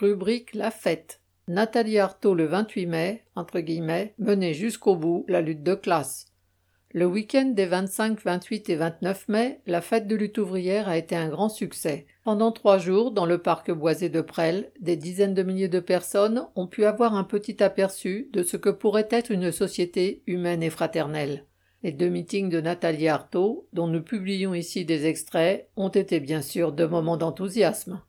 Rubrique La fête. Nathalie Arthaud le 28 mai, entre guillemets, menait jusqu'au bout la lutte de classe. Le week-end des 25, 28 et 29 mai, la fête de lutte ouvrière a été un grand succès. Pendant trois jours, dans le parc boisé de Presles, des dizaines de milliers de personnes ont pu avoir un petit aperçu de ce que pourrait être une société humaine et fraternelle. Les deux meetings de Nathalie Arthaud, dont nous publions ici des extraits, ont été bien sûr deux moments d'enthousiasme.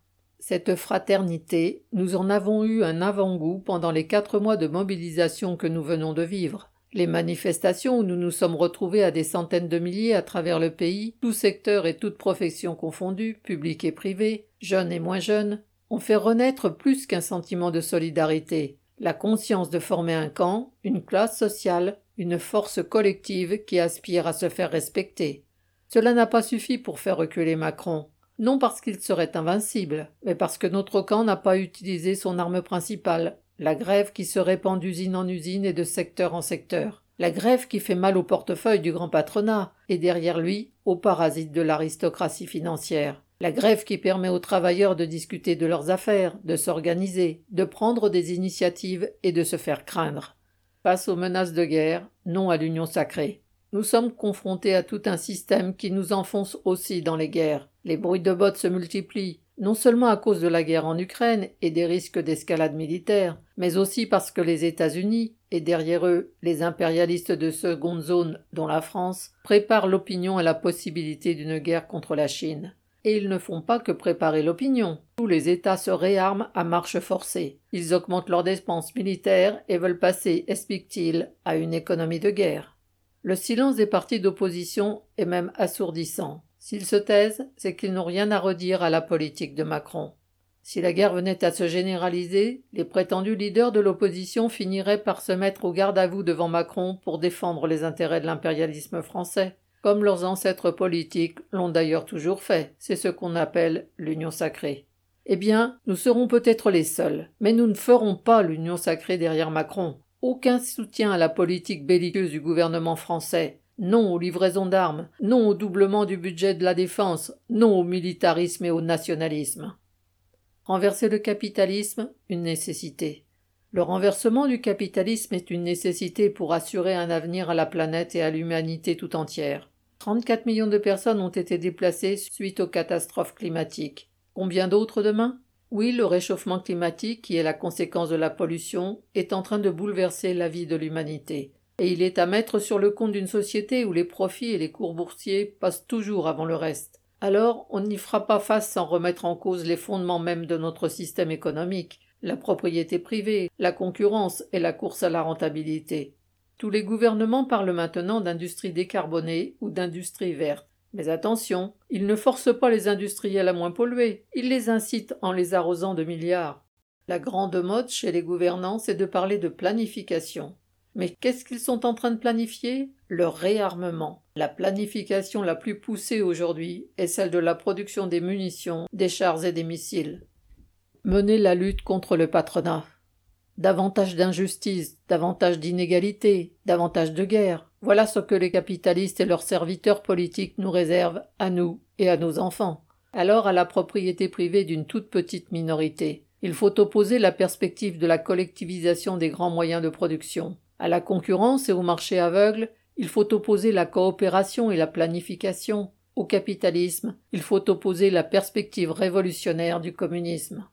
Cette fraternité, nous en avons eu un avant-goût pendant les quatre mois de mobilisation que nous venons de vivre. Les manifestations où nous nous sommes retrouvés à des centaines de milliers à travers le pays, tous secteurs et toutes professions confondus, publics et privés, jeunes et moins jeunes, ont fait renaître plus qu'un sentiment de solidarité, la conscience de former un camp, une classe sociale, une force collective qui aspire à se faire respecter. Cela n'a pas suffi pour faire reculer Macron non parce qu'il serait invincible, mais parce que notre camp n'a pas utilisé son arme principale, la grève qui se répand d'usine en usine et de secteur en secteur, la grève qui fait mal au portefeuille du grand patronat, et derrière lui, aux parasites de l'aristocratie financière. La grève qui permet aux travailleurs de discuter de leurs affaires, de s'organiser, de prendre des initiatives et de se faire craindre. Face aux menaces de guerre, non à l'union sacrée. Nous sommes confrontés à tout un système qui nous enfonce aussi dans les guerres. Les bruits de bottes se multiplient, non seulement à cause de la guerre en Ukraine et des risques d'escalade militaire, mais aussi parce que les États-Unis, et derrière eux les impérialistes de seconde zone, dont la France, préparent l'opinion à la possibilité d'une guerre contre la Chine. Et ils ne font pas que préparer l'opinion. Tous les États se réarment à marche forcée. Ils augmentent leurs dépenses militaires et veulent passer, explique-t-il, à une économie de guerre. Le silence des partis d'opposition est même assourdissant. S'ils se taisent, c'est qu'ils n'ont rien à redire à la politique de Macron. Si la guerre venait à se généraliser, les prétendus leaders de l'opposition finiraient par se mettre au garde à vous devant Macron pour défendre les intérêts de l'impérialisme français, comme leurs ancêtres politiques l'ont d'ailleurs toujours fait. C'est ce qu'on appelle l'union sacrée. Eh bien, nous serons peut-être les seuls, mais nous ne ferons pas l'union sacrée derrière Macron. Aucun soutien à la politique belliqueuse du gouvernement français. Non aux livraisons d'armes, non au doublement du budget de la défense, non au militarisme et au nationalisme. Renverser le capitalisme, une nécessité. Le renversement du capitalisme est une nécessité pour assurer un avenir à la planète et à l'humanité tout entière. 34 millions de personnes ont été déplacées suite aux catastrophes climatiques. Combien d'autres demain? Oui, le réchauffement climatique, qui est la conséquence de la pollution, est en train de bouleverser la vie de l'humanité. Et il est à mettre sur le compte d'une société où les profits et les cours boursiers passent toujours avant le reste. Alors, on n'y fera pas face sans remettre en cause les fondements même de notre système économique, la propriété privée, la concurrence et la course à la rentabilité. Tous les gouvernements parlent maintenant d'industrie décarbonée ou d'industrie verte. Mais attention, ils ne forcent pas les industriels à moins polluer, ils les incitent en les arrosant de milliards. La grande mode chez les gouvernants, c'est de parler de planification. Mais qu'est-ce qu'ils sont en train de planifier? Leur réarmement. La planification la plus poussée aujourd'hui est celle de la production des munitions, des chars et des missiles. Mener la lutte contre le patronat. Davantage d'injustice, davantage d'inégalité, davantage de guerre. Voilà ce que les capitalistes et leurs serviteurs politiques nous réservent, à nous et à nos enfants. Alors à la propriété privée d'une toute petite minorité. Il faut opposer la perspective de la collectivisation des grands moyens de production. À la concurrence et au marché aveugle, il faut opposer la coopération et la planification. Au capitalisme, il faut opposer la perspective révolutionnaire du communisme.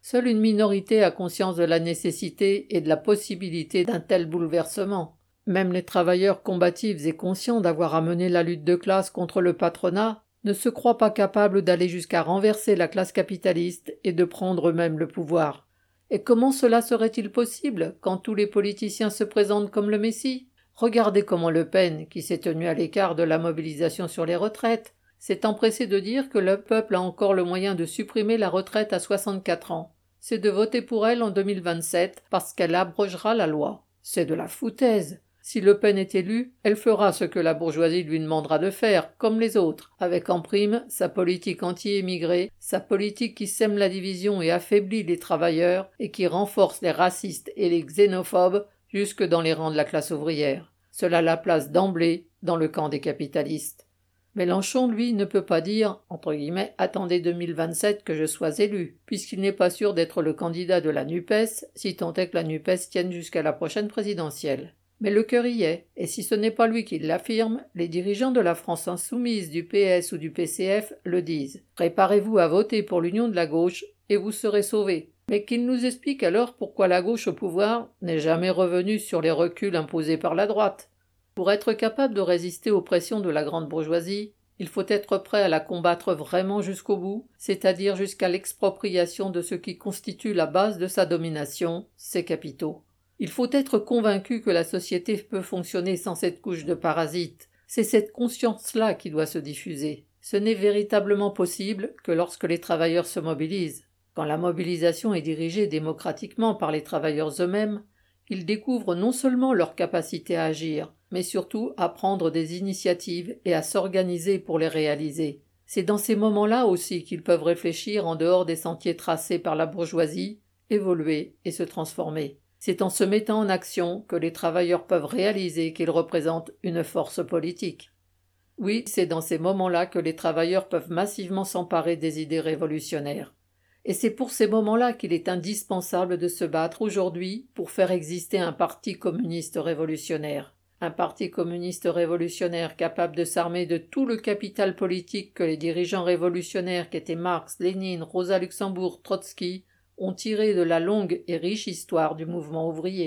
Seule une minorité a conscience de la nécessité et de la possibilité d'un tel bouleversement. Même les travailleurs combatifs et conscients d'avoir à mener la lutte de classe contre le patronat ne se croient pas capables d'aller jusqu'à renverser la classe capitaliste et de prendre eux-mêmes le pouvoir. Et comment cela serait-il possible quand tous les politiciens se présentent comme le Messie? Regardez comment Le Pen, qui s'est tenu à l'écart de la mobilisation sur les retraites, s'est empressé de dire que le peuple a encore le moyen de supprimer la retraite à 64 ans. C'est de voter pour elle en 2027 parce qu'elle abrogera la loi. C'est de la foutaise. Si Le Pen est élue, elle fera ce que la bourgeoisie lui demandera de faire, comme les autres, avec en prime sa politique anti-émigrée, sa politique qui sème la division et affaiblit les travailleurs, et qui renforce les racistes et les xénophobes jusque dans les rangs de la classe ouvrière. Cela la place d'emblée dans le camp des capitalistes. Mélenchon, lui, ne peut pas dire, entre guillemets, attendez 2027 que je sois élu, puisqu'il n'est pas sûr d'être le candidat de la NUPES, si tant est que la NUPES tienne jusqu'à la prochaine présidentielle. Mais le cœur y est, et si ce n'est pas lui qui l'affirme, les dirigeants de la France insoumise, du PS ou du PCF le disent. Préparez-vous à voter pour l'union de la gauche, et vous serez sauvés. Mais qu'il nous explique alors pourquoi la gauche au pouvoir n'est jamais revenue sur les reculs imposés par la droite. Pour être capable de résister aux pressions de la grande bourgeoisie, il faut être prêt à la combattre vraiment jusqu'au bout, c'est-à-dire jusqu'à l'expropriation de ce qui constitue la base de sa domination, ses capitaux. Il faut être convaincu que la société peut fonctionner sans cette couche de parasites. C'est cette conscience-là qui doit se diffuser. Ce n'est véritablement possible que lorsque les travailleurs se mobilisent. Quand la mobilisation est dirigée démocratiquement par les travailleurs eux-mêmes, ils découvrent non seulement leur capacité à agir, mais surtout à prendre des initiatives et à s'organiser pour les réaliser. C'est dans ces moments-là aussi qu'ils peuvent réfléchir en dehors des sentiers tracés par la bourgeoisie, évoluer et se transformer. C'est en se mettant en action que les travailleurs peuvent réaliser qu'ils représentent une force politique. Oui, c'est dans ces moments-là que les travailleurs peuvent massivement s'emparer des idées révolutionnaires. Et c'est pour ces moments-là qu'il est indispensable de se battre aujourd'hui pour faire exister un parti communiste révolutionnaire. Un parti communiste révolutionnaire capable de s'armer de tout le capital politique que les dirigeants révolutionnaires qu'étaient Marx, Lénine, Rosa Luxembourg, Trotsky ont tiré de la longue et riche histoire du mouvement ouvrier.